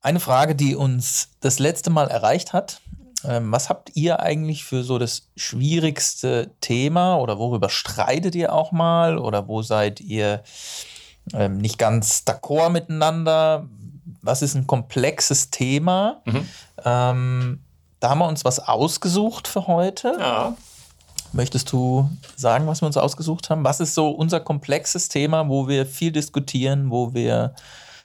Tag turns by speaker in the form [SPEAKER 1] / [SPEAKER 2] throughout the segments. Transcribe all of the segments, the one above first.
[SPEAKER 1] Eine Frage, die uns das letzte Mal erreicht hat. Ähm, was habt ihr eigentlich für so das schwierigste Thema oder worüber streitet ihr auch mal oder wo seid ihr ähm, nicht ganz d'accord miteinander? Was ist ein komplexes Thema? Mhm. Ähm, da haben wir uns was ausgesucht für heute.
[SPEAKER 2] Ja.
[SPEAKER 1] Möchtest du sagen, was wir uns ausgesucht haben? Was ist so unser komplexes Thema, wo wir viel diskutieren, wo wir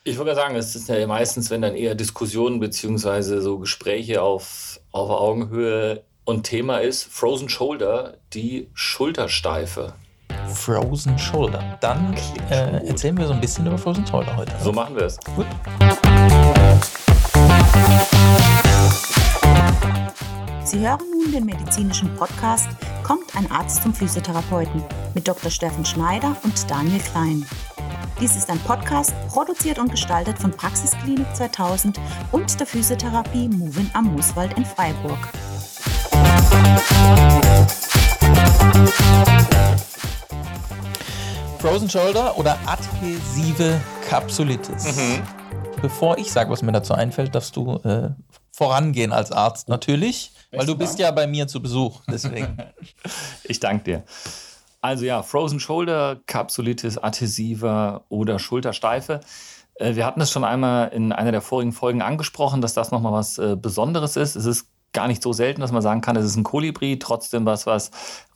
[SPEAKER 2] ich würde sagen, es ist ja meistens, wenn dann eher Diskussionen beziehungsweise so Gespräche auf, auf Augenhöhe und Thema ist Frozen Shoulder, die Schultersteife.
[SPEAKER 1] Frozen Shoulder. Dann äh, erzählen wir so ein bisschen über Frozen Shoulder heute.
[SPEAKER 2] So machen wir es.
[SPEAKER 1] Gut.
[SPEAKER 3] Sie hören nun den medizinischen Podcast Kommt ein Arzt zum Physiotherapeuten mit Dr. Steffen Schneider und Daniel Klein. Dies ist ein Podcast, produziert und gestaltet von Praxisklinik 2000 und der Physiotherapie Movin am Mooswald in Freiburg.
[SPEAKER 1] Frozen Shoulder oder adhesive Kapsulitis. Mhm. Bevor ich sage, was mir dazu einfällt, darfst du äh, vorangehen als Arzt natürlich, weil du bist Dank. ja bei mir zu Besuch. Deswegen.
[SPEAKER 2] ich danke dir. Also ja, Frozen Shoulder, Kapsulitis adhesiva oder Schultersteife. Äh, wir hatten es schon einmal in einer der vorigen Folgen angesprochen, dass das nochmal was äh, Besonderes ist. Es ist gar nicht so selten, dass man sagen kann, es ist ein Kolibri, trotzdem was, was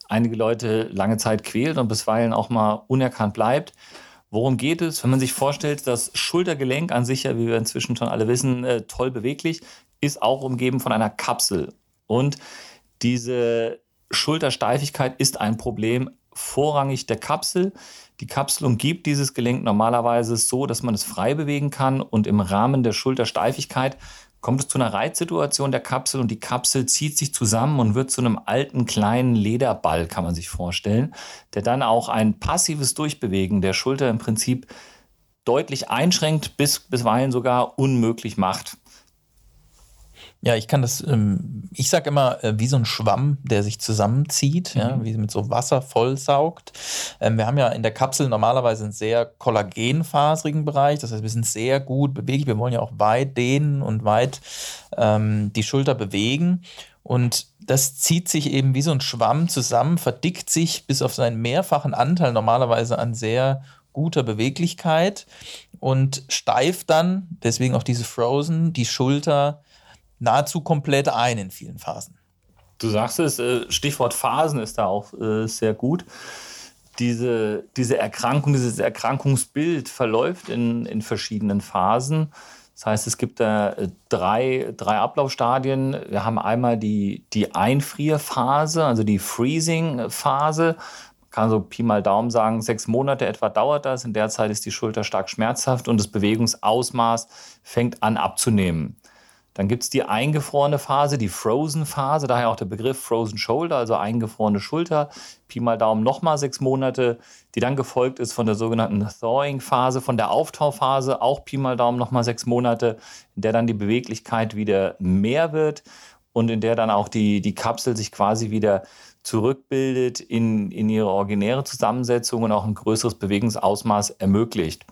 [SPEAKER 2] einige Leute lange Zeit quält und bisweilen auch mal unerkannt bleibt. Worum geht es? Wenn man sich vorstellt, das Schultergelenk an sich, ja, wie wir inzwischen schon alle wissen, äh, toll beweglich, ist auch umgeben von einer Kapsel. Und diese Schultersteifigkeit ist ein Problem vorrangig der Kapsel. Die Kapsel umgibt dieses Gelenk normalerweise so, dass man es frei bewegen kann und im Rahmen der Schultersteifigkeit kommt es zu einer Reizsituation der Kapsel und die Kapsel zieht sich zusammen und wird zu einem alten kleinen Lederball, kann man sich vorstellen, der dann auch ein passives Durchbewegen der Schulter im Prinzip deutlich einschränkt, bis bisweilen sogar unmöglich macht.
[SPEAKER 1] Ja, ich kann das, ähm, ich sage immer, äh, wie so ein Schwamm, der sich zusammenzieht, mhm. ja, wie mit so Wasser vollsaugt. Ähm, wir haben ja in der Kapsel normalerweise einen sehr kollagenfaserigen Bereich, das heißt, wir sind sehr gut beweglich, wir wollen ja auch weit dehnen und weit ähm, die Schulter bewegen. Und das zieht sich eben wie so ein Schwamm zusammen, verdickt sich bis auf seinen mehrfachen Anteil normalerweise an sehr guter Beweglichkeit und steift dann, deswegen auch diese Frozen, die Schulter nahezu komplett ein in vielen Phasen.
[SPEAKER 2] Du sagst es, äh, Stichwort Phasen ist da auch äh, sehr gut. Diese, diese Erkrankung, dieses Erkrankungsbild verläuft in, in verschiedenen Phasen. Das heißt, es gibt da äh, drei, drei Ablaufstadien. Wir haben einmal die, die Einfrierphase, also die Freezing-Phase. Man kann so Pi mal Daumen sagen, sechs Monate etwa dauert das. In der Zeit ist die Schulter stark schmerzhaft und das Bewegungsausmaß fängt an abzunehmen. Dann gibt es die eingefrorene Phase, die Frozen-Phase, daher auch der Begriff Frozen Shoulder, also eingefrorene Schulter. Pi mal Daumen nochmal sechs Monate, die dann gefolgt ist von der sogenannten Thawing-Phase, von der Auftauphase, auch Pi mal Daumen nochmal sechs Monate, in der dann die Beweglichkeit wieder mehr wird und in der dann auch die, die Kapsel sich quasi wieder zurückbildet in, in ihre originäre Zusammensetzung und auch ein größeres Bewegungsausmaß ermöglicht.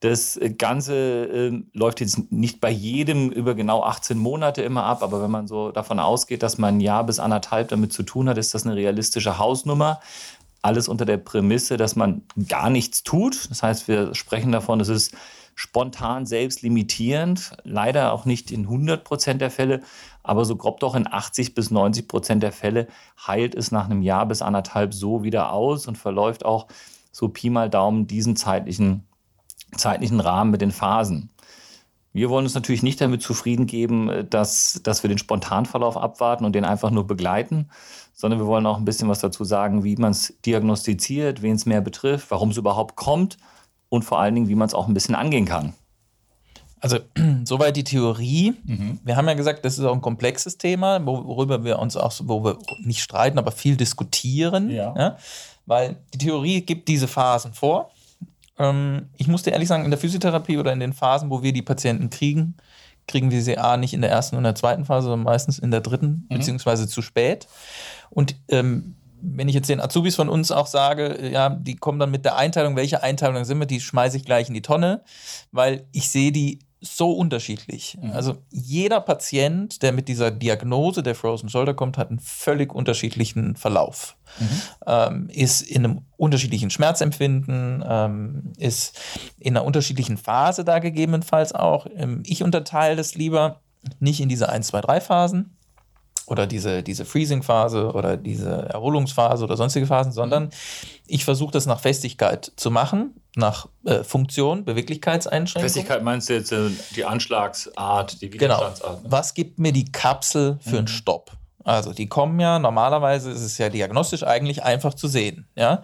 [SPEAKER 2] Das Ganze äh, läuft jetzt nicht bei jedem über genau 18 Monate immer ab, aber wenn man so davon ausgeht, dass man ein Jahr bis anderthalb damit zu tun hat, ist das eine realistische Hausnummer. Alles unter der Prämisse, dass man gar nichts tut. Das heißt, wir sprechen davon, es ist spontan selbst limitierend, leider auch nicht in 100 Prozent der Fälle, aber so grob doch in 80 bis 90 Prozent der Fälle heilt es nach einem Jahr bis anderthalb so wieder aus und verläuft auch so Pi mal Daumen diesen zeitlichen zeitlichen Rahmen mit den Phasen. Wir wollen uns natürlich nicht damit zufrieden geben, dass, dass wir den Spontanverlauf abwarten und den einfach nur begleiten, sondern wir wollen auch ein bisschen was dazu sagen, wie man es diagnostiziert, wen es mehr betrifft, warum es überhaupt kommt und vor allen Dingen, wie man es auch ein bisschen angehen kann.
[SPEAKER 1] Also soweit die Theorie. Mhm. Wir haben ja gesagt, das ist auch ein komplexes Thema, worüber wir uns auch, wo wir nicht streiten, aber viel diskutieren. Ja. Ja? Weil die Theorie gibt diese Phasen vor. Ähm, ich muss dir ehrlich sagen, in der Physiotherapie oder in den Phasen, wo wir die Patienten kriegen, kriegen wir sie A nicht in der ersten und der zweiten Phase, sondern meistens in der dritten, mhm. beziehungsweise zu spät. Und ähm, wenn ich jetzt den Azubis von uns auch sage, ja, die kommen dann mit der Einteilung, welche Einteilung sind wir, die schmeiße ich gleich in die Tonne, weil ich sehe die so unterschiedlich. Mhm. Also jeder Patient, der mit dieser Diagnose der Frozen Shoulder kommt, hat einen völlig unterschiedlichen Verlauf. Mhm. Ähm, ist in einem unterschiedlichen Schmerzempfinden, ähm, ist in einer unterschiedlichen Phase da gegebenenfalls auch. Ähm, ich unterteile das lieber nicht in diese 1, 2, 3 Phasen, oder diese, diese Freezing-Phase oder diese Erholungsphase oder sonstige Phasen, sondern ich versuche das nach Festigkeit zu machen, nach äh, Funktion, Beweglichkeitseinschränkung.
[SPEAKER 2] Festigkeit meinst du jetzt äh, die Anschlagsart, die
[SPEAKER 1] genau. Widerstandsart? Genau. Was gibt mir die Kapsel für mhm. einen Stopp? Also die kommen ja, normalerweise ist es ja diagnostisch eigentlich einfach zu sehen. Ja?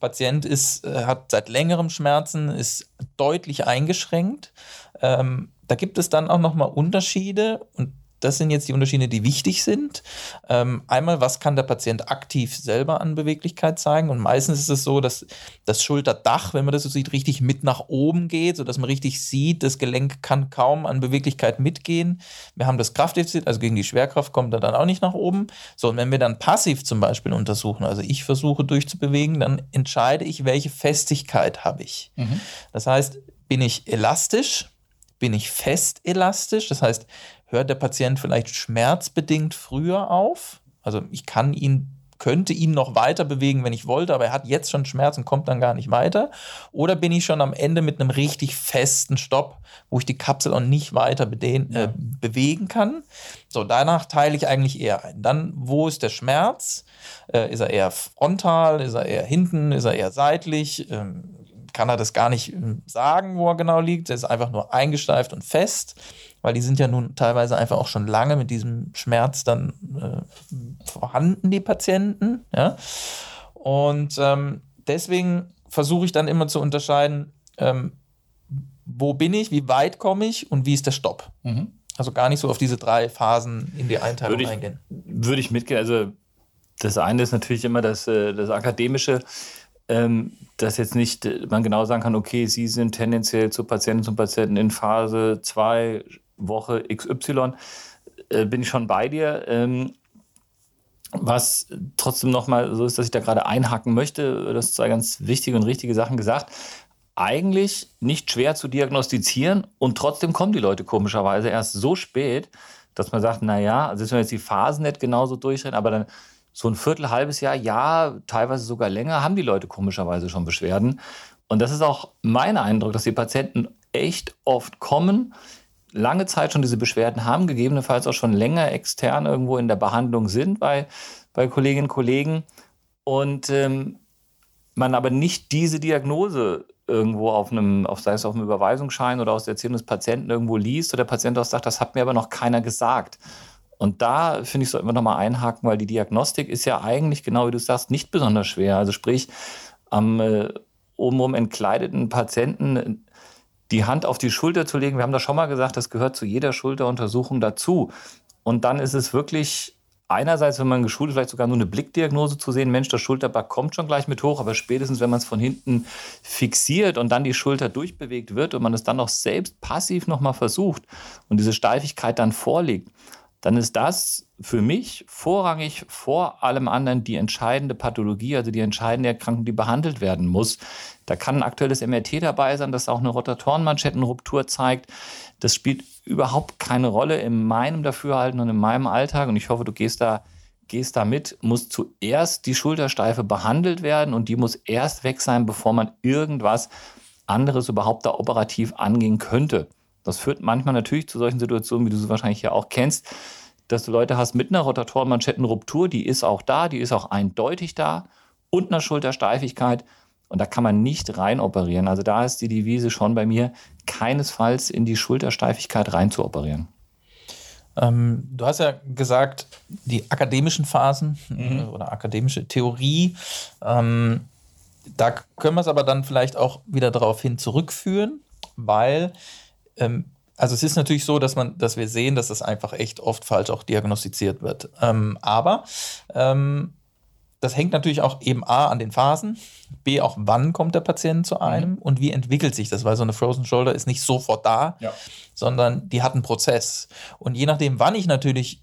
[SPEAKER 1] Patient ist, äh, hat seit längerem Schmerzen, ist deutlich eingeschränkt. Ähm, da gibt es dann auch nochmal Unterschiede und das sind jetzt die Unterschiede, die wichtig sind. Ähm, einmal, was kann der Patient aktiv selber an Beweglichkeit zeigen? Und meistens ist es so, dass das Schulterdach, wenn man das so sieht, richtig mit nach oben geht, sodass man richtig sieht, das Gelenk kann kaum an Beweglichkeit mitgehen. Wir haben das Kraftdefizit, also gegen die Schwerkraft kommt er dann auch nicht nach oben. So, und wenn wir dann passiv zum Beispiel untersuchen, also ich versuche durchzubewegen, dann entscheide ich, welche Festigkeit habe ich. Mhm. Das heißt, bin ich elastisch? Bin ich fest elastisch? Das heißt, hört der Patient vielleicht schmerzbedingt früher auf. Also ich kann ihn könnte ihn noch weiter bewegen, wenn ich wollte, aber er hat jetzt schon Schmerzen, kommt dann gar nicht weiter. Oder bin ich schon am Ende mit einem richtig festen Stopp, wo ich die Kapsel auch nicht weiter bedehn, äh, bewegen kann. So, danach teile ich eigentlich eher ein. Dann, wo ist der Schmerz? Äh, ist er eher frontal? Ist er eher hinten? Ist er eher seitlich? Ähm, kann er das gar nicht ähm, sagen, wo er genau liegt. Er ist einfach nur eingesteift und fest weil die sind ja nun teilweise einfach auch schon lange mit diesem Schmerz dann äh, vorhanden, die Patienten. Ja? Und ähm, deswegen versuche ich dann immer zu unterscheiden, ähm, wo bin ich, wie weit komme ich und wie ist der Stopp. Mhm. Also gar nicht so auf diese drei Phasen in die Einteilung
[SPEAKER 2] würde ich,
[SPEAKER 1] eingehen.
[SPEAKER 2] Würde ich mitgehen. Also das eine ist natürlich immer das, äh, das Akademische, ähm, dass jetzt nicht man genau sagen kann, okay, Sie sind tendenziell zu Patienten und Patienten in Phase 2 Woche XY äh, bin ich schon bei dir. Ähm, was trotzdem nochmal so ist, dass ich da gerade einhaken möchte, das zwei ganz wichtige und richtige Sachen gesagt. Eigentlich nicht schwer zu diagnostizieren und trotzdem kommen die Leute komischerweise erst so spät, dass man sagt, naja, also wenn wir jetzt die Phasen nicht genauso durchrennen, aber dann so ein Viertel, halbes Jahr, ja, teilweise sogar länger, haben die Leute komischerweise schon Beschwerden. Und das ist auch mein Eindruck, dass die Patienten echt oft kommen, lange Zeit schon diese Beschwerden haben, gegebenenfalls auch schon länger extern irgendwo in der Behandlung sind bei, bei Kolleginnen und Kollegen und ähm, man aber nicht diese Diagnose irgendwo auf einem, auf, sei es auf einem Überweisungsschein oder aus der Erzählung des Patienten irgendwo liest oder der Patient auch sagt, das hat mir aber noch keiner gesagt. Und da finde ich, sollten wir nochmal einhaken, weil die Diagnostik ist ja eigentlich, genau wie du sagst, nicht besonders schwer. Also sprich, am äh, obenrum entkleideten Patienten die Hand auf die Schulter zu legen. Wir haben das schon mal gesagt, das gehört zu jeder Schulteruntersuchung dazu. Und dann ist es wirklich einerseits, wenn man geschult ist, vielleicht sogar nur eine Blickdiagnose zu sehen, Mensch, das Schulterback kommt schon gleich mit hoch, aber spätestens, wenn man es von hinten fixiert und dann die Schulter durchbewegt wird und man es dann noch selbst passiv nochmal versucht und diese Steifigkeit dann vorliegt, dann ist das für mich vorrangig vor allem anderen die entscheidende Pathologie, also die entscheidende Erkrankung, die behandelt werden muss. Da kann ein aktuelles MRT dabei sein, das auch eine Rotatorenmanschettenruptur zeigt. Das spielt überhaupt keine Rolle in meinem Dafürhalten und in meinem Alltag. Und ich hoffe, du gehst da, gehst da mit. Muss zuerst die Schultersteife behandelt werden und die muss erst weg sein, bevor man irgendwas anderes überhaupt da operativ angehen könnte. Das führt manchmal natürlich zu solchen Situationen, wie du sie wahrscheinlich ja auch kennst, dass du Leute hast mit einer Rotatorenmanschettenruptur, die ist auch da, die ist auch eindeutig da, und einer Schultersteifigkeit. Und da kann man nicht rein operieren. Also da ist die Devise schon bei mir, keinesfalls in die Schultersteifigkeit rein zu operieren.
[SPEAKER 1] Ähm, du hast ja gesagt, die akademischen Phasen mhm. oder akademische Theorie, ähm, da können wir es aber dann vielleicht auch wieder darauf hin zurückführen, weil ähm, also es ist natürlich so, dass man, dass wir sehen, dass das einfach echt oft falsch auch diagnostiziert wird. Ähm, aber ähm, das hängt natürlich auch eben A an den Phasen, B auch wann kommt der Patient zu einem mhm. und wie entwickelt sich das, weil so eine Frozen Shoulder ist nicht sofort da, ja. sondern die hat einen Prozess. Und je nachdem, wann ich natürlich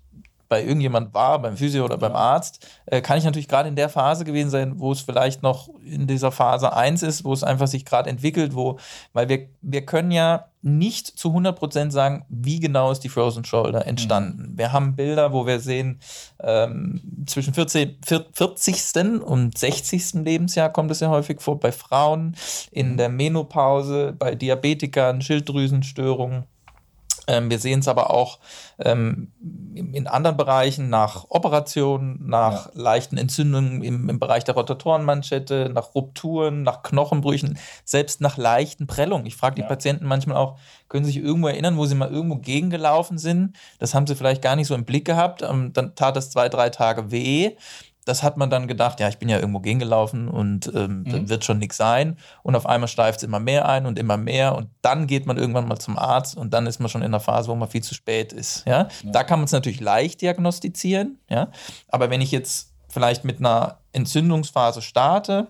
[SPEAKER 1] bei irgendjemand war, beim Physio oder beim Arzt, äh, kann ich natürlich gerade in der Phase gewesen sein, wo es vielleicht noch in dieser Phase 1 ist, wo es einfach sich gerade entwickelt, wo, weil wir, wir können ja nicht zu 100% sagen, wie genau ist die Frozen Shoulder entstanden. Mhm. Wir haben Bilder, wo wir sehen, ähm, zwischen 40, 40. und 60. Lebensjahr kommt es ja häufig vor, bei Frauen, in mhm. der Menopause, bei Diabetikern, Schilddrüsenstörungen. Ähm, wir sehen es aber auch ähm, in anderen Bereichen nach Operationen, nach ja. leichten Entzündungen im, im, Bereich der Rotatorenmanschette, nach Rupturen, nach Knochenbrüchen, selbst nach leichten Prellungen. Ich frage die ja. Patienten manchmal auch, können Sie sich irgendwo erinnern, wo Sie mal irgendwo gegengelaufen sind? Das haben Sie vielleicht gar nicht so im Blick gehabt. Ähm, dann tat das zwei, drei Tage weh das hat man dann gedacht, ja, ich bin ja irgendwo gegengelaufen und ähm, mhm. wird schon nichts sein. Und auf einmal steift es immer mehr ein und immer mehr. Und dann geht man irgendwann mal zum Arzt und dann ist man schon in einer Phase, wo man viel zu spät ist. Ja? ja. Da kann man es natürlich leicht diagnostizieren. Ja? Aber wenn ich jetzt vielleicht mit einer Entzündungsphase starte,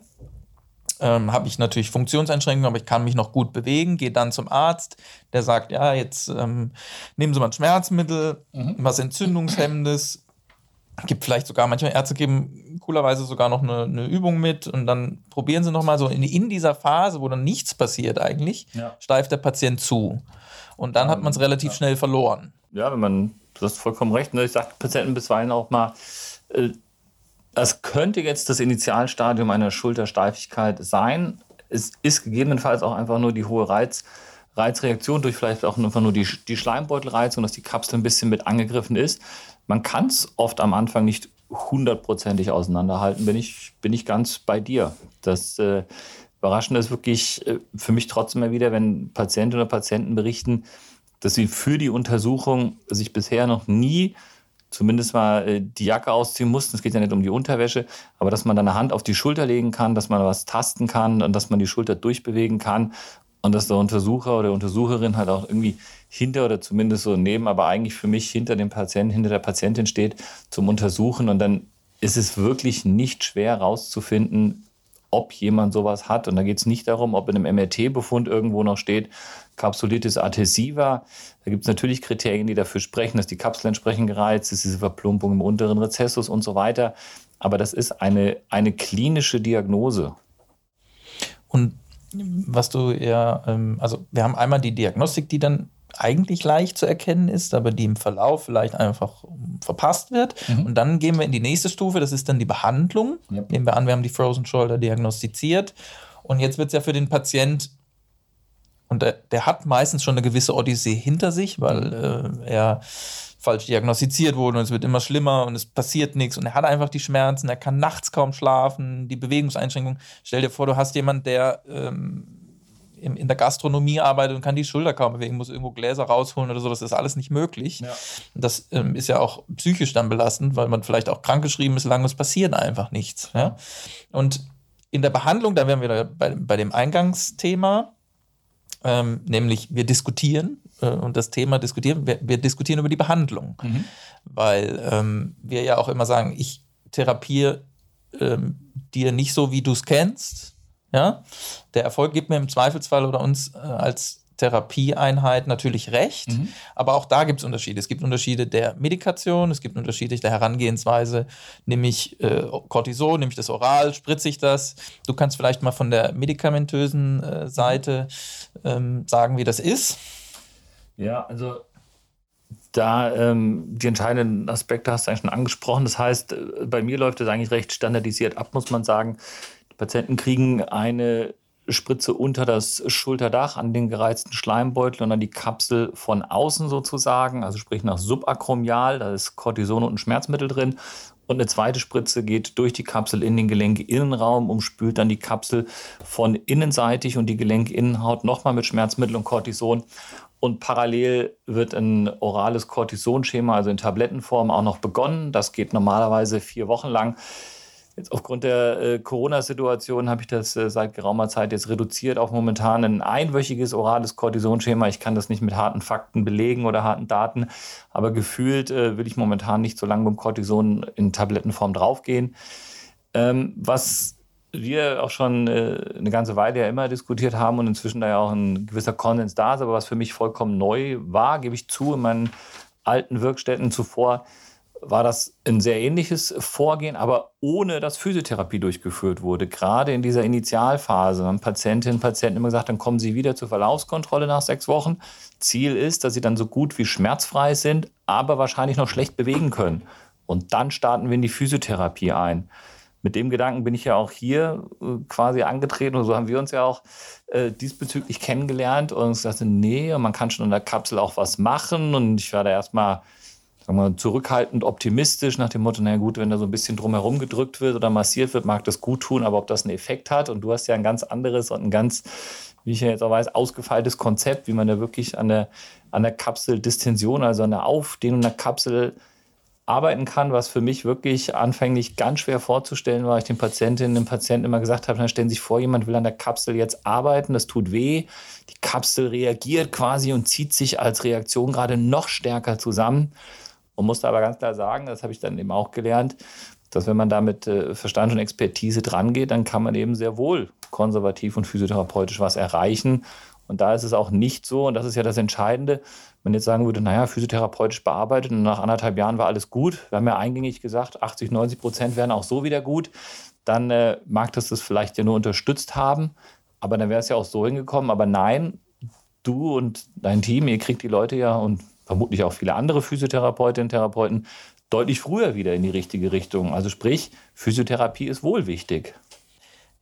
[SPEAKER 1] ähm, habe ich natürlich Funktionseinschränkungen, aber ich kann mich noch gut bewegen, gehe dann zum Arzt, der sagt, ja, jetzt ähm, nehmen Sie mal ein Schmerzmittel, mhm. was Entzündungshemmendes, gibt vielleicht sogar, manche Ärzte geben coolerweise sogar noch eine, eine Übung mit und dann probieren sie nochmal so in, in, dieser Phase, wo dann nichts passiert eigentlich, ja. steift der Patient zu. Und dann hat man es relativ ja. schnell verloren.
[SPEAKER 2] Ja, wenn man, du hast vollkommen recht, ne? ich sage Patienten bisweilen auch mal, äh, das könnte jetzt das Initialstadium einer Schultersteifigkeit sein. Es ist gegebenenfalls auch einfach nur die hohe Reiz, Reizreaktion durch vielleicht auch einfach nur die, die Schleimbeutelreizung, dass die Kapsel ein bisschen mit angegriffen ist man kann es oft am Anfang nicht hundertprozentig auseinanderhalten, bin ich, bin ich ganz bei dir. Das äh, Überraschende ist wirklich äh, für mich trotzdem immer wieder, wenn Patientinnen oder Patienten berichten, dass sie für die Untersuchung sich bisher noch nie zumindest mal äh, die Jacke ausziehen mussten. Es geht ja nicht um die Unterwäsche, aber dass man dann eine Hand auf die Schulter legen kann, dass man was tasten kann und dass man die Schulter durchbewegen kann und dass der Untersucher oder Untersucherin halt auch irgendwie hinter oder zumindest so neben, aber eigentlich für mich hinter dem Patienten, hinter der Patientin steht zum Untersuchen. Und dann ist es wirklich nicht schwer herauszufinden, ob jemand sowas hat. Und da geht es nicht darum, ob in einem MRT-Befund irgendwo noch steht, Kapsulitis adhesiva. Da gibt es natürlich Kriterien, die dafür sprechen, dass die Kapsel entsprechend gereizt ist, diese Verplumpung im unteren Rezessus und so weiter. Aber das ist eine, eine klinische Diagnose.
[SPEAKER 1] Und was du ja, ähm, also wir haben einmal die Diagnostik, die dann eigentlich leicht zu erkennen ist, aber die im Verlauf vielleicht einfach verpasst wird. Mhm. Und dann gehen wir in die nächste Stufe, das ist dann die Behandlung. Ja. Nehmen wir an, wir haben die Frozen Shoulder diagnostiziert. Und jetzt wird es ja für den Patient, und der, der, hat meistens schon eine gewisse Odyssee hinter sich, weil äh, er falsch diagnostiziert wurde und es wird immer schlimmer und es passiert nichts und er hat einfach die Schmerzen, er kann nachts kaum schlafen, die Bewegungseinschränkungen. Stell dir vor, du hast jemanden, der ähm, in der Gastronomie arbeitet und kann die Schulter kaum bewegen, muss irgendwo Gläser rausholen oder so, das ist alles nicht möglich. Ja. Das ähm, ist ja auch psychisch dann belastend, weil man vielleicht auch krankgeschrieben ist, lange es passiert einfach nichts. Ja? Und in der Behandlung, da wären wir bei, bei dem Eingangsthema, ähm, nämlich wir diskutieren äh, und das Thema diskutieren, wir, wir diskutieren über die Behandlung, mhm. weil ähm, wir ja auch immer sagen, ich therapiere ähm, dir nicht so, wie du es kennst, ja? Der Erfolg gibt mir im Zweifelsfall oder uns äh, als Therapieeinheit natürlich recht, mhm. aber auch da gibt es Unterschiede. Es gibt Unterschiede der Medikation, es gibt Unterschiede der Herangehensweise, nämlich äh, Cortison, nehme ich das oral, spritze ich das. Du kannst vielleicht mal von der medikamentösen äh, Seite ähm, sagen, wie das ist.
[SPEAKER 2] Ja, also da ähm, die entscheidenden Aspekte hast du eigentlich schon angesprochen. Das heißt, äh, bei mir läuft es eigentlich recht standardisiert ab, muss man sagen. Patienten kriegen eine Spritze unter das Schulterdach an den gereizten Schleimbeutel und dann die Kapsel von außen sozusagen, also sprich nach subakromial, da ist Cortison und ein Schmerzmittel drin. Und eine zweite Spritze geht durch die Kapsel in den Gelenkinnenraum, umspült dann die Kapsel von innenseitig und die Gelenkinnenhaut nochmal mit Schmerzmittel und Cortison. Und parallel wird ein orales Cortisonschema, also in Tablettenform, auch noch begonnen. Das geht normalerweise vier Wochen lang. Jetzt aufgrund der äh, Corona-Situation habe ich das äh, seit geraumer Zeit jetzt reduziert auf momentan ein einwöchiges orales Cortisonschema. Ich kann das nicht mit harten Fakten belegen oder harten Daten, aber gefühlt äh, will ich momentan nicht so lange beim Cortison in Tablettenform draufgehen. Ähm, was wir auch schon äh, eine ganze Weile ja immer diskutiert haben und inzwischen da ja auch ein gewisser Konsens da ist, aber was für mich vollkommen neu war, gebe ich zu, in meinen alten Wirkstätten zuvor, war das ein sehr ähnliches Vorgehen, aber ohne dass Physiotherapie durchgeführt wurde. Gerade in dieser Initialphase haben Patientinnen und Patienten immer gesagt, dann kommen sie wieder zur Verlaufskontrolle nach sechs Wochen. Ziel ist, dass sie dann so gut wie schmerzfrei sind, aber wahrscheinlich noch schlecht bewegen können. Und dann starten wir in die Physiotherapie ein. Mit dem Gedanken bin ich ja auch hier äh, quasi angetreten und so haben wir uns ja auch äh, diesbezüglich kennengelernt und ich sagte, nee, man kann schon in der Kapsel auch was machen. Und ich war da erstmal sagen wir, zurückhaltend optimistisch nach dem Motto, na gut, wenn da so ein bisschen drumherum gedrückt wird oder massiert wird, mag das gut tun, aber ob das einen Effekt hat. Und du hast ja ein ganz anderes und ein ganz, wie ich ja jetzt auch weiß, ausgefeiltes Konzept, wie man da wirklich an der, an der Kapseldistension, also an der Aufdehnung der Kapsel arbeiten kann, was für mich wirklich anfänglich ganz schwer vorzustellen war. Ich den Patientinnen und Patienten immer gesagt habe, dann stellen Sie sich vor, jemand will an der Kapsel jetzt arbeiten, das tut weh. Die Kapsel reagiert quasi und zieht sich als Reaktion gerade noch stärker zusammen. Man musste aber ganz klar sagen, das habe ich dann eben auch gelernt, dass wenn man da mit äh, Verstand und Expertise drangeht, dann kann man eben sehr wohl konservativ und physiotherapeutisch was erreichen. Und da ist es auch nicht so, und das ist ja das Entscheidende, wenn jetzt sagen würde, naja, physiotherapeutisch bearbeitet und nach anderthalb Jahren war alles gut. Wir haben ja eingängig gesagt, 80, 90 Prozent wären auch so wieder gut. Dann äh, mag das das vielleicht ja nur unterstützt haben, aber dann wäre es ja auch so hingekommen. Aber nein, du und dein Team, ihr kriegt die Leute ja und vermutlich auch viele andere Physiotherapeutinnen und Therapeuten deutlich früher wieder in die richtige Richtung. Also sprich, Physiotherapie ist wohl wichtig.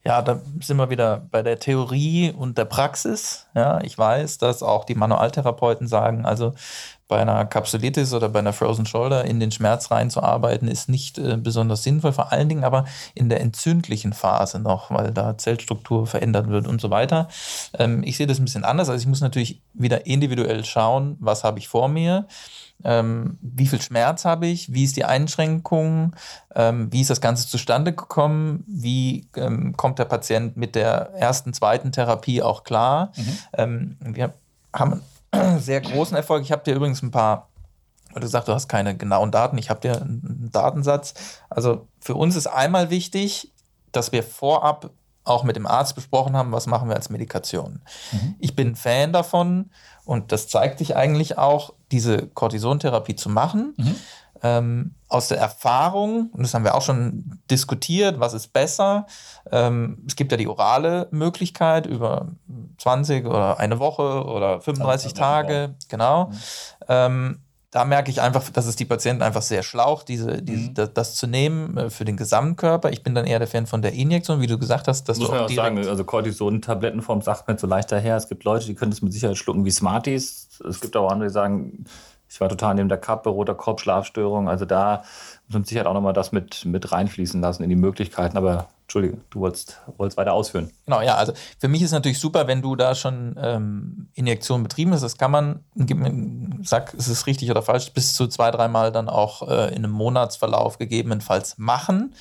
[SPEAKER 1] Ja, da sind wir wieder bei der Theorie und der Praxis. Ja, ich weiß, dass auch die Manualtherapeuten sagen, also bei einer Kapsulitis oder bei einer Frozen Shoulder in den Schmerz reinzuarbeiten, ist nicht äh, besonders sinnvoll, vor allen Dingen aber in der entzündlichen Phase noch, weil da Zellstruktur verändert wird und so weiter. Ähm, ich sehe das ein bisschen anders. Also ich muss natürlich wieder individuell schauen, was habe ich vor mir ähm, wie viel Schmerz habe ich, wie ist die Einschränkung, ähm, wie ist das Ganze zustande gekommen, wie ähm, kommt der Patient mit der ersten, zweiten Therapie auch klar. Mhm. Ähm, wir haben einen sehr großen Erfolg. Ich habe dir übrigens ein paar, weil du sagst, du hast keine genauen Daten, ich habe dir einen Datensatz. Also für uns ist einmal wichtig, dass wir vorab auch mit dem Arzt besprochen haben, was machen wir als Medikation. Mhm. Ich bin Fan davon und das zeigt sich eigentlich auch, diese Cortisontherapie zu machen. Mhm. Ähm, aus der Erfahrung, und das haben wir auch schon diskutiert, was ist besser. Ähm, es gibt ja die orale Möglichkeit über 20 oder eine Woche oder 35 Tage, genau. Mhm. Ähm, da merke ich einfach, dass es die Patienten einfach sehr schlaucht, diese, diese, mhm. das, das, zu nehmen äh, für den Gesamtkörper. Ich bin dann eher der Fan von der Injektion, wie du gesagt hast. Dass
[SPEAKER 2] Muss
[SPEAKER 1] du
[SPEAKER 2] man auch sagen, also Cortison-Tablettenform sagt mir so leicht daher. Es gibt Leute, die können das mit Sicherheit schlucken wie Smarties. Es gibt auch andere, die sagen, ich war total neben der Kappe, roter Kopf, Schlafstörung. Also da muss man sicher auch nochmal das mit, mit reinfließen lassen in die Möglichkeiten. Aber Entschuldige, du wolltest, wolltest weiter ausführen.
[SPEAKER 1] Genau, ja, also für mich ist natürlich super, wenn du da schon ähm, Injektionen betrieben hast. Das kann man, sag, ist es richtig oder falsch, bis zu zwei, dreimal dann auch äh, in einem Monatsverlauf gegebenenfalls machen.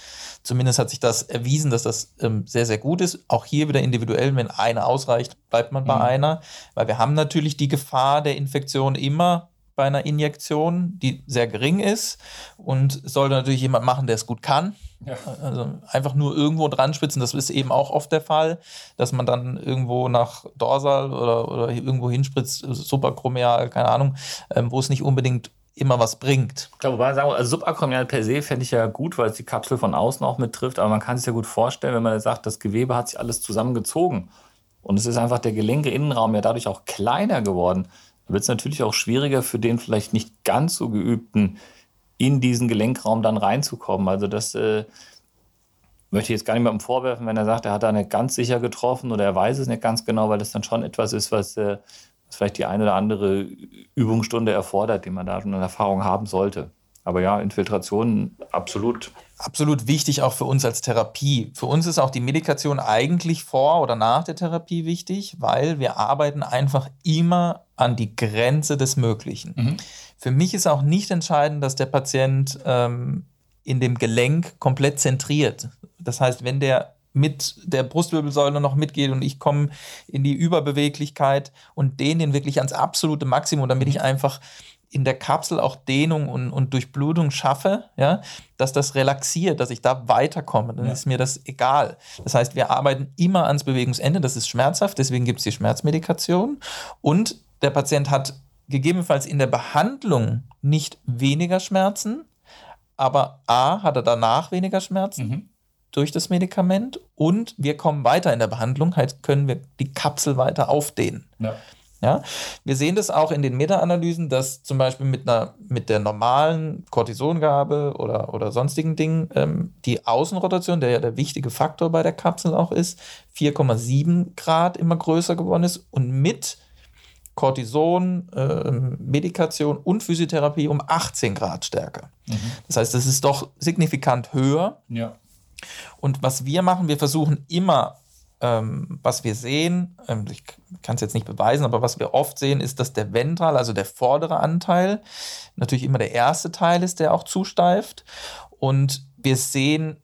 [SPEAKER 1] Zumindest hat sich das erwiesen, dass das ähm, sehr, sehr gut ist. Auch hier wieder individuell, wenn eine ausreicht, bleibt man bei mhm. einer. Weil wir haben natürlich die Gefahr der Infektion immer bei einer Injektion, die sehr gering ist und sollte natürlich jemand machen, der es gut kann. Ja. Also einfach nur irgendwo dran spitzen, das ist eben auch oft der Fall, dass man dann irgendwo nach Dorsal oder, oder irgendwo hinspritzt, suprachromial, keine Ahnung, ähm, wo es nicht unbedingt immer was bringt.
[SPEAKER 2] Ich glaube, sagen wir, also subakromial per se fände ich ja gut, weil es die Kapsel von außen auch mit trifft, aber man kann sich ja gut vorstellen, wenn man sagt, das Gewebe hat sich alles zusammengezogen und es ist einfach der Gelenke-Innenraum ja dadurch auch kleiner geworden wird es natürlich auch schwieriger für den vielleicht nicht ganz so geübten, in diesen Gelenkraum dann reinzukommen. Also das äh, möchte ich jetzt gar nicht mehr vorwerfen, wenn er sagt, er hat da nicht ganz sicher getroffen oder er weiß es nicht ganz genau, weil das dann schon etwas ist, was, äh, was vielleicht die eine oder andere Übungsstunde erfordert, die man da schon in Erfahrung haben sollte. Aber ja, Infiltration absolut.
[SPEAKER 1] Absolut wichtig auch für uns als Therapie. Für uns ist auch die Medikation eigentlich vor oder nach der Therapie wichtig, weil wir arbeiten einfach immer an die Grenze des Möglichen. Mhm. Für mich ist auch nicht entscheidend, dass der Patient ähm, in dem Gelenk komplett zentriert. Das heißt, wenn der mit der Brustwirbelsäule noch mitgeht und ich komme in die Überbeweglichkeit und dehne den wirklich ans absolute Maximum, damit ich einfach in der Kapsel auch Dehnung und, und Durchblutung schaffe, ja, dass das relaxiert, dass ich da weiterkomme, dann ja. ist mir das egal. Das heißt, wir arbeiten immer ans Bewegungsende, das ist schmerzhaft, deswegen gibt es die Schmerzmedikation und der Patient hat gegebenenfalls in der Behandlung nicht weniger Schmerzen, aber A, hat er danach weniger Schmerzen mhm. durch das Medikament und wir kommen weiter in der Behandlung, heißt können wir die Kapsel weiter aufdehnen. Ja. Ja, wir sehen das auch in den Meta-Analysen, dass zum Beispiel mit, einer, mit der normalen Cortisongabe oder, oder sonstigen Dingen ähm, die Außenrotation, der ja der wichtige Faktor bei der Kapsel auch ist, 4,7 Grad immer größer geworden ist und mit Cortison, äh, Medikation und Physiotherapie um 18 Grad stärker. Mhm. Das heißt, das ist doch signifikant höher. Ja. Und was wir machen, wir versuchen immer, ähm, was wir sehen, ähm, ich kann es jetzt nicht beweisen, aber was wir oft sehen, ist, dass der Ventral, also der vordere Anteil, natürlich immer der erste Teil ist, der auch zusteift. Und wir sehen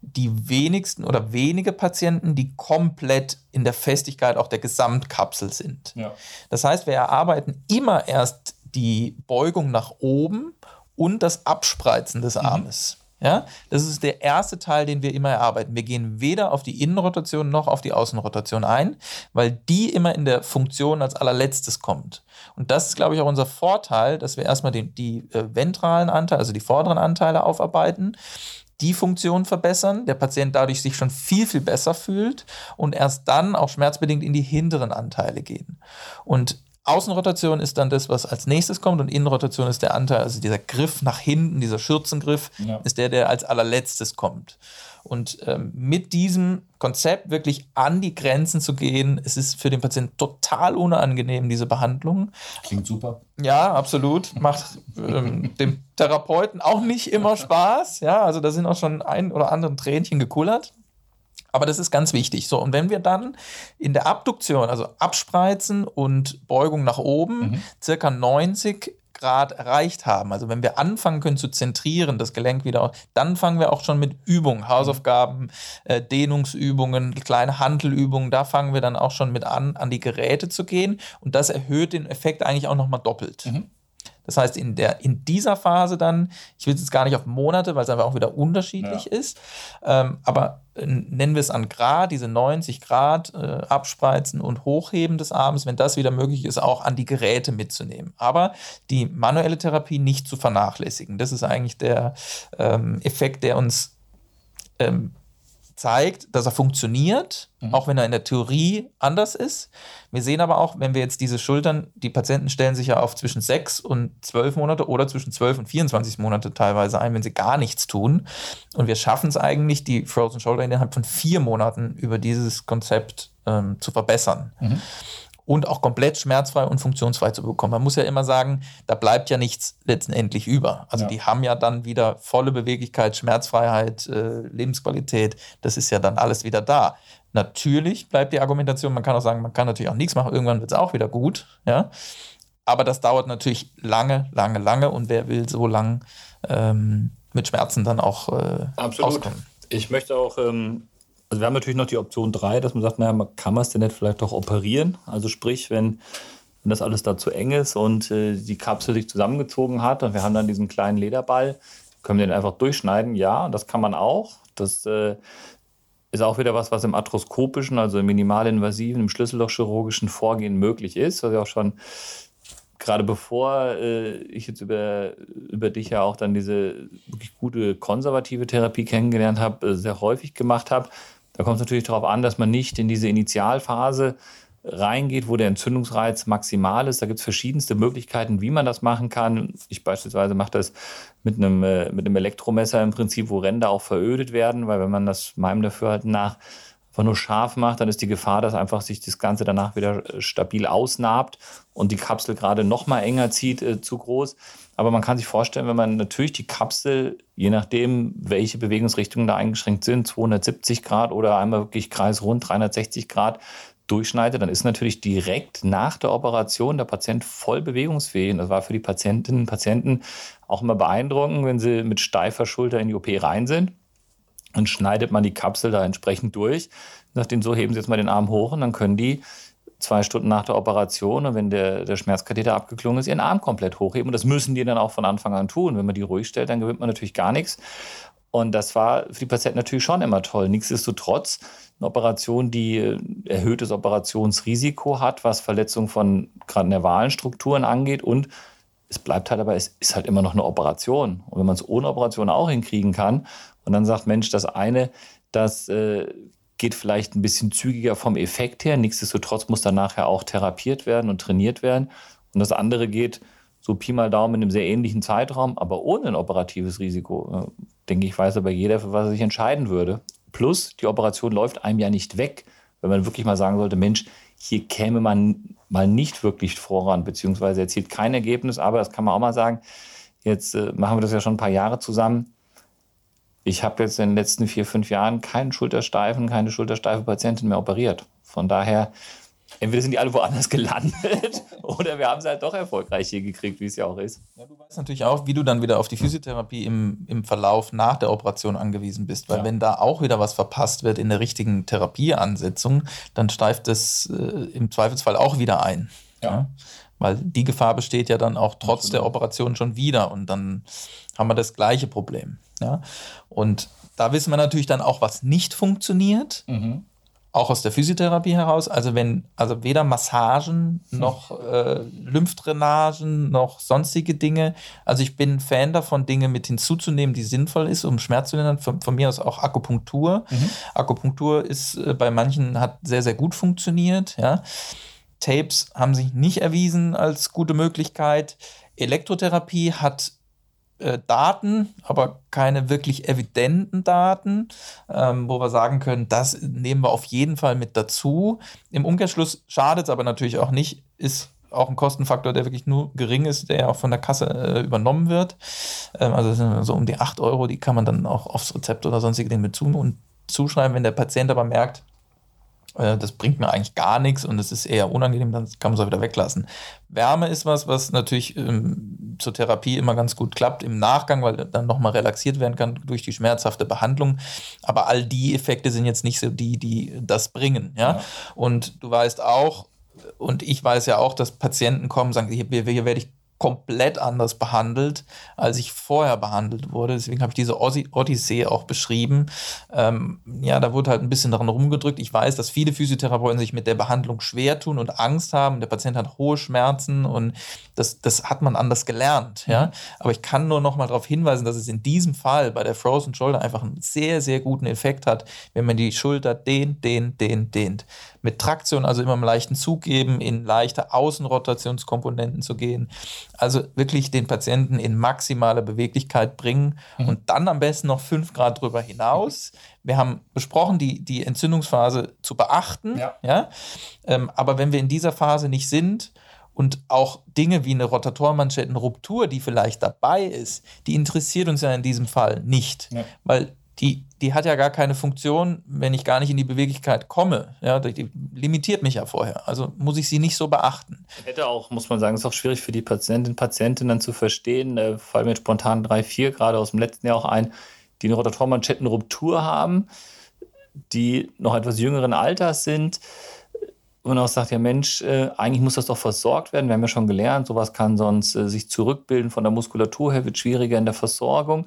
[SPEAKER 1] die wenigsten oder wenige Patienten, die komplett in der Festigkeit auch der Gesamtkapsel sind. Ja. Das heißt, wir erarbeiten immer erst die Beugung nach oben und das Abspreizen des mhm. Armes. Mhm. Ja, das ist der erste Teil, den wir immer erarbeiten. Wir gehen weder auf die Innenrotation noch auf die Außenrotation ein, weil die immer in der Funktion als allerletztes kommt. Und das ist, glaube ich, auch unser Vorteil, dass wir erstmal die, die äh, ventralen Anteile, also die vorderen Anteile aufarbeiten die Funktion verbessern, der Patient dadurch sich schon viel, viel besser fühlt und erst dann auch schmerzbedingt in die hinteren Anteile gehen. Und Außenrotation ist dann das, was als nächstes kommt und Innenrotation ist der Anteil, also dieser Griff nach hinten, dieser Schürzengriff, ja. ist der, der als allerletztes kommt. Und ähm, mit diesem Konzept wirklich an die Grenzen zu gehen, es ist für den Patienten total unangenehm, diese Behandlung.
[SPEAKER 2] Klingt super.
[SPEAKER 1] Ja, absolut. Macht ähm, dem Therapeuten auch nicht immer Spaß. Ja, also da sind auch schon ein oder andere Tränchen gekullert. Aber das ist ganz wichtig. So, und wenn wir dann in der Abduktion, also Abspreizen und Beugung nach oben, mhm. circa 90 Grad erreicht haben, also wenn wir anfangen können zu zentrieren, das Gelenk wieder, dann fangen wir auch schon mit Übungen, Hausaufgaben, äh, Dehnungsübungen, kleine Handelübungen, da fangen wir dann auch schon mit an, an die Geräte zu gehen und das erhöht den Effekt eigentlich auch nochmal doppelt. Mhm. Das heißt, in, der, in dieser Phase dann, ich will es jetzt gar nicht auf Monate, weil es einfach auch wieder unterschiedlich ja. ist, ähm, aber äh, nennen wir es an Grad, diese 90 Grad äh, abspreizen und hochheben des Arms, wenn das wieder möglich ist, auch an die Geräte mitzunehmen. Aber die manuelle Therapie nicht zu vernachlässigen. Das ist eigentlich der ähm, Effekt, der uns ähm, zeigt, dass er funktioniert, mhm. auch wenn er in der Theorie anders ist. Wir sehen aber auch, wenn wir jetzt diese Schultern, die Patienten stellen sich ja auf zwischen sechs und zwölf Monate oder zwischen zwölf und 24 Monate teilweise ein, wenn sie gar nichts tun. Und wir schaffen es eigentlich, die Frozen Shoulder innerhalb von vier Monaten über dieses Konzept ähm, zu verbessern. Mhm und auch komplett schmerzfrei und funktionsfrei zu bekommen. Man muss ja immer sagen, da bleibt ja nichts letztendlich über. Also ja. die haben ja dann wieder volle Beweglichkeit, Schmerzfreiheit, äh, Lebensqualität. Das ist ja dann alles wieder da. Natürlich bleibt die Argumentation, man kann auch sagen, man kann natürlich auch nichts machen, irgendwann wird es auch wieder gut. Ja? Aber das dauert natürlich lange, lange, lange und wer will so lang ähm, mit Schmerzen dann auch äh,
[SPEAKER 2] Absolut. Auskommen. Ich möchte auch ähm, also wir haben natürlich noch die Option 3, dass man sagt, naja, kann man es denn nicht vielleicht auch operieren? Also sprich, wenn, wenn das alles da zu eng ist und äh, die Kapsel sich zusammengezogen hat und wir haben dann diesen kleinen Lederball, können wir den einfach durchschneiden? Ja, das kann man auch. Das äh, ist auch wieder was, was im arthroskopischen, also im minimalinvasiven, im Schlüssellochchirurgischen Vorgehen möglich ist, was ja auch schon gerade bevor äh, ich jetzt über, über dich ja auch dann diese wirklich gute konservative Therapie kennengelernt habe, äh, sehr häufig gemacht habe, da kommt es natürlich darauf an, dass man nicht in diese Initialphase reingeht, wo der Entzündungsreiz maximal ist. Da gibt es verschiedenste Möglichkeiten, wie man das machen kann. Ich beispielsweise mache das mit einem, äh, mit einem Elektromesser im Prinzip, wo Ränder auch verödet werden, weil wenn man das meinem Dafürhalten nach einfach nur scharf macht, dann ist die Gefahr, dass einfach sich das Ganze danach wieder äh, stabil ausnabt und die Kapsel gerade noch mal enger zieht, äh, zu groß. Aber man kann sich vorstellen, wenn man natürlich die Kapsel, je nachdem, welche Bewegungsrichtungen da eingeschränkt sind, 270 Grad oder einmal wirklich kreisrund 360 Grad durchschneidet, dann ist natürlich direkt nach der Operation der Patient voll bewegungsfähig. Und das war für die Patientinnen und Patienten auch immer beeindruckend, wenn sie mit steifer Schulter in die OP rein sind. Dann schneidet man die Kapsel da entsprechend durch. Ihnen so, heben Sie jetzt mal den Arm hoch und dann können die zwei Stunden nach der Operation und wenn der, der Schmerzkatheter abgeklungen ist, ihren Arm komplett hochheben. Und das müssen die dann auch von Anfang an tun. Wenn man die ruhig stellt, dann gewinnt man natürlich gar nichts. Und das war für die Patienten natürlich schon immer toll. Nichtsdestotrotz eine Operation, die äh, erhöhtes Operationsrisiko hat, was Verletzung von gerade nervalen Strukturen angeht und es bleibt halt aber, es ist halt immer noch eine Operation. Und wenn man es ohne Operation auch hinkriegen kann und dann sagt, Mensch, das eine, das äh, geht vielleicht ein bisschen zügiger vom Effekt her, nichtsdestotrotz muss dann nachher auch therapiert werden und trainiert werden. Und das andere geht so Pi mal Daumen in einem sehr ähnlichen Zeitraum, aber ohne ein operatives Risiko. Äh, denke ich, weiß aber jeder, für was er sich entscheiden würde. Plus, die Operation läuft einem ja nicht weg, wenn man wirklich mal sagen sollte, Mensch, hier käme man mal nicht wirklich voran, beziehungsweise erzielt kein Ergebnis, aber das kann man auch mal sagen, jetzt äh, machen wir das ja schon ein paar Jahre zusammen. Ich habe jetzt in den letzten vier, fünf Jahren keinen Schultersteifen, keine schultersteife Patientin mehr operiert. Von daher entweder sind die alle woanders gelandet oder wir haben es halt doch erfolgreich hier gekriegt, wie es ja auch ist.
[SPEAKER 1] Ja, du weißt natürlich auch, wie du dann wieder auf die Physiotherapie im, im Verlauf nach der Operation angewiesen bist. Weil ja. wenn da auch wieder was verpasst wird in der richtigen Therapieansetzung, dann steift es äh, im Zweifelsfall auch wieder ein. Ja. Weil die Gefahr besteht ja dann auch trotz Absolut. der Operation schon wieder und dann haben wir das gleiche Problem. Ja? Und da wissen wir natürlich dann auch, was nicht funktioniert. Mhm auch aus der Physiotherapie heraus. Also wenn, also weder Massagen noch äh, Lymphdrainagen noch sonstige Dinge. Also ich bin Fan davon, Dinge mit hinzuzunehmen, die sinnvoll ist, um Schmerz zu lindern. Von, von mir aus auch Akupunktur. Mhm. Akupunktur ist äh, bei manchen hat sehr, sehr gut funktioniert. Ja. Tapes haben sich nicht erwiesen als gute Möglichkeit. Elektrotherapie hat äh, Daten, aber keine wirklich evidenten Daten, ähm, wo wir sagen können, das nehmen wir auf jeden Fall mit dazu. Im Umkehrschluss schadet es aber natürlich auch nicht, ist auch ein Kostenfaktor, der wirklich nur gering ist, der auch von der Kasse äh, übernommen wird. Ähm, also so um die 8 Euro, die kann man dann auch aufs Rezept oder sonstige Dinge mit zuschreiben. Wenn der Patient aber merkt, äh, das bringt mir eigentlich gar nichts und es ist eher unangenehm, dann kann man es auch wieder weglassen. Wärme ist was, was natürlich ähm, zur Therapie immer ganz gut klappt im Nachgang, weil dann nochmal relaxiert werden kann durch die schmerzhafte Behandlung. Aber all die Effekte sind jetzt nicht so die, die das bringen. Ja? ja. Und du weißt auch, und ich weiß ja auch, dass Patienten kommen und sagen, hier, hier werde ich komplett anders behandelt, als ich vorher behandelt wurde. Deswegen habe ich diese Odyssee auch beschrieben. Ähm, ja, da wurde halt ein bisschen daran rumgedrückt. Ich weiß, dass viele Physiotherapeuten sich mit der Behandlung schwer tun und Angst haben. Der Patient hat hohe Schmerzen und das, das hat man anders gelernt. Ja? Mhm. Aber ich kann nur noch mal darauf hinweisen, dass es in diesem Fall bei der Frozen Shoulder einfach einen sehr, sehr guten Effekt hat, wenn man die Schulter dehnt, dehnt, dehnt, dehnt. Mit Traktion, also immer einen leichten Zug geben, in leichte Außenrotationskomponenten zu gehen also wirklich den Patienten in maximale Beweglichkeit bringen mhm. und dann am besten noch fünf Grad drüber hinaus. Wir haben besprochen, die, die Entzündungsphase zu beachten. Ja. ja? Ähm, aber wenn wir in dieser Phase nicht sind, und auch Dinge wie eine Rotatormanschettenruptur, die vielleicht dabei ist, die interessiert uns ja in diesem Fall nicht. Ja. Weil die, die hat ja gar keine Funktion, wenn ich gar nicht in die Beweglichkeit komme. Ja, die limitiert mich ja vorher. Also muss ich sie nicht so beachten.
[SPEAKER 2] Hätte auch, muss man sagen, ist auch schwierig für die Patientinnen Patienten dann zu verstehen, äh, fallen mir spontan drei, vier gerade aus dem letzten Jahr auch ein, die eine Rotatormanschettenruptur haben, die noch etwas jüngeren Alters sind und auch sagt, ja Mensch, äh, eigentlich muss das doch versorgt werden. Wir haben ja schon gelernt, sowas kann sonst äh, sich zurückbilden von der Muskulatur her, wird schwieriger in der Versorgung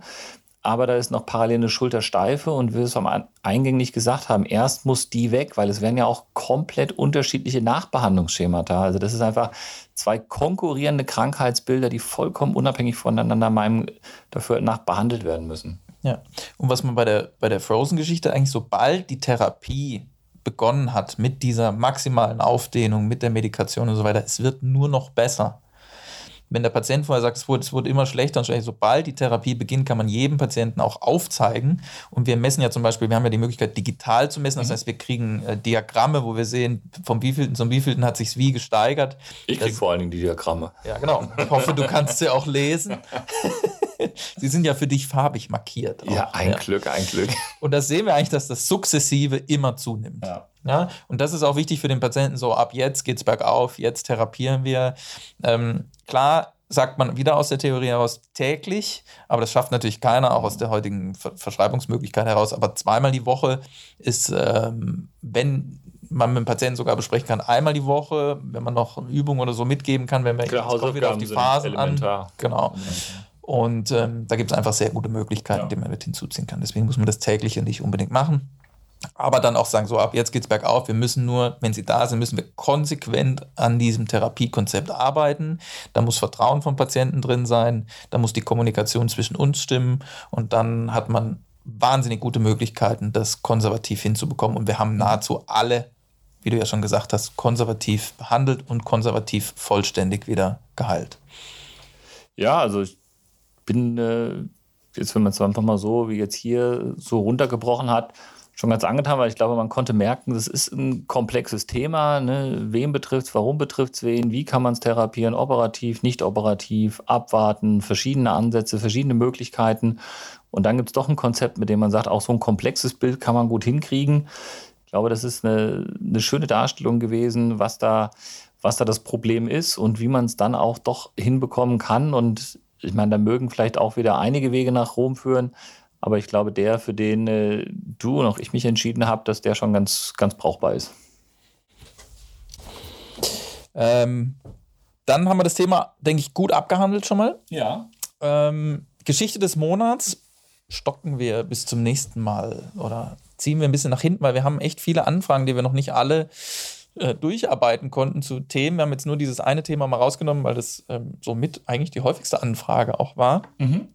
[SPEAKER 2] aber da ist noch parallel eine Schultersteife und wir es am Eingang nicht gesagt haben, erst muss die weg, weil es werden ja auch komplett unterschiedliche Nachbehandlungsschemata. Also das ist einfach zwei konkurrierende Krankheitsbilder, die vollkommen unabhängig voneinander meinem dafür nachbehandelt werden müssen.
[SPEAKER 1] Ja, und was man bei der, bei der Frozen-Geschichte eigentlich, sobald die Therapie begonnen hat mit dieser maximalen Aufdehnung, mit der Medikation und so weiter, es wird nur noch besser wenn der Patient vorher sagt, es wurde, es wurde immer schlechter und schlechter, sobald die Therapie beginnt, kann man jedem Patienten auch aufzeigen. Und wir messen ja zum Beispiel, wir haben ja die Möglichkeit, digital zu messen. Das mhm. heißt, wir kriegen äh, Diagramme, wo wir sehen, vom wievielten zum wievielten hat sich wie gesteigert.
[SPEAKER 2] Ich kriege vor allen Dingen die Diagramme.
[SPEAKER 1] Ja, genau. Ich hoffe, du kannst sie auch lesen. Sie sind ja für dich farbig markiert.
[SPEAKER 2] Auch, ja, ein ja. Glück, ein Glück.
[SPEAKER 1] Und da sehen wir eigentlich, dass das sukzessive immer zunimmt. Ja. Ja, und das ist auch wichtig für den Patienten, so ab jetzt geht es bergauf, jetzt therapieren wir. Ähm, klar sagt man wieder aus der Theorie heraus täglich, aber das schafft natürlich keiner, auch aus der heutigen Verschreibungsmöglichkeit heraus. Aber zweimal die Woche ist, ähm, wenn man mit dem Patienten sogar besprechen kann, einmal die Woche, wenn man noch eine Übung oder so mitgeben kann, wenn wir
[SPEAKER 2] Klar, kommt wieder auf die Phasen an.
[SPEAKER 1] Genau. Und ähm, da gibt es einfach sehr gute Möglichkeiten, ja. die man mit hinzuziehen kann. Deswegen muss man das tägliche nicht unbedingt machen. aber dann auch sagen, so ab jetzt geht's bergauf. Wir müssen nur, wenn sie da sind, müssen wir konsequent an diesem Therapiekonzept arbeiten. Da muss Vertrauen vom Patienten drin sein, da muss die Kommunikation zwischen uns stimmen und dann hat man wahnsinnig gute Möglichkeiten, das konservativ hinzubekommen. Und wir haben nahezu alle, wie du ja schon gesagt hast, konservativ behandelt und konservativ vollständig wieder geheilt.
[SPEAKER 2] Ja, also ich bin äh, jetzt, wenn man es einfach mal so wie jetzt hier so runtergebrochen hat, schon ganz angetan, weil ich glaube, man konnte merken, das ist ein komplexes Thema. Ne? Wen betrifft es, warum betrifft es wen, wie kann man es therapieren, operativ, nicht operativ, abwarten, verschiedene Ansätze, verschiedene Möglichkeiten. Und dann gibt es doch ein Konzept, mit dem man sagt, auch so ein komplexes Bild kann man gut hinkriegen. Ich glaube, das ist eine, eine schöne Darstellung gewesen, was da, was da das Problem ist und wie man es dann auch doch hinbekommen kann. Und ich meine, da mögen vielleicht auch wieder einige Wege nach Rom führen. Aber ich glaube, der, für den äh, du und auch ich mich entschieden habe, dass der schon ganz, ganz brauchbar ist.
[SPEAKER 1] Ähm, dann haben wir das Thema, denke ich, gut abgehandelt schon mal.
[SPEAKER 2] Ja.
[SPEAKER 1] Ähm, Geschichte des Monats stocken wir bis zum nächsten Mal oder ziehen wir ein bisschen nach hinten, weil wir haben echt viele Anfragen, die wir noch nicht alle äh, durcharbeiten konnten zu Themen. Wir haben jetzt nur dieses eine Thema mal rausgenommen, weil das ähm, somit eigentlich die häufigste Anfrage auch war. Mhm.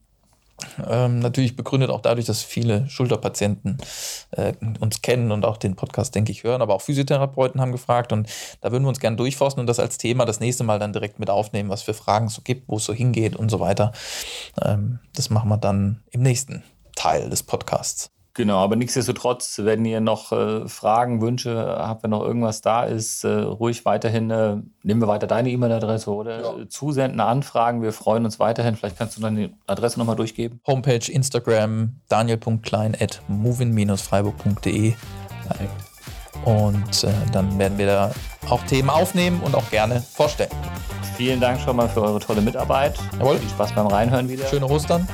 [SPEAKER 1] Ähm, natürlich begründet auch dadurch, dass viele Schulterpatienten äh, uns kennen und auch den Podcast, denke ich, hören. Aber auch Physiotherapeuten haben gefragt und da würden wir uns gerne durchforsten und das als Thema das nächste Mal dann direkt mit aufnehmen, was für Fragen es so gibt, wo es so hingeht und so weiter. Ähm, das machen wir dann im nächsten Teil des Podcasts.
[SPEAKER 2] Genau, aber nichtsdestotrotz, wenn ihr noch äh, Fragen, Wünsche habt, wenn noch irgendwas da ist, äh, ruhig weiterhin, äh, nehmen wir weiter deine E-Mail-Adresse oder ja. zusenden, Anfragen. Wir freuen uns weiterhin. Vielleicht kannst du dann die Adresse nochmal durchgeben.
[SPEAKER 1] Homepage, Instagram, daniel.klein at movin-freiburg.de. Und äh, dann werden wir da auch Themen aufnehmen und auch gerne vorstellen.
[SPEAKER 2] Vielen Dank schon mal für eure tolle Mitarbeit.
[SPEAKER 1] Jawohl.
[SPEAKER 2] Viel Spaß beim Reinhören wieder.
[SPEAKER 1] Schöne Ostern.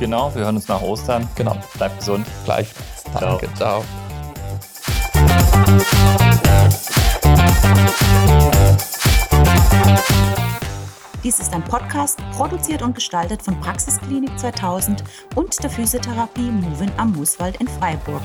[SPEAKER 2] Genau, wir hören uns nach Ostern.
[SPEAKER 1] Genau.
[SPEAKER 2] Bleibt gesund.
[SPEAKER 1] Gleich. Danke. Ciao. Ciao.
[SPEAKER 3] Dies ist ein Podcast, produziert und gestaltet von Praxisklinik 2000 und der Physiotherapie Movin am Mooswald in Freiburg.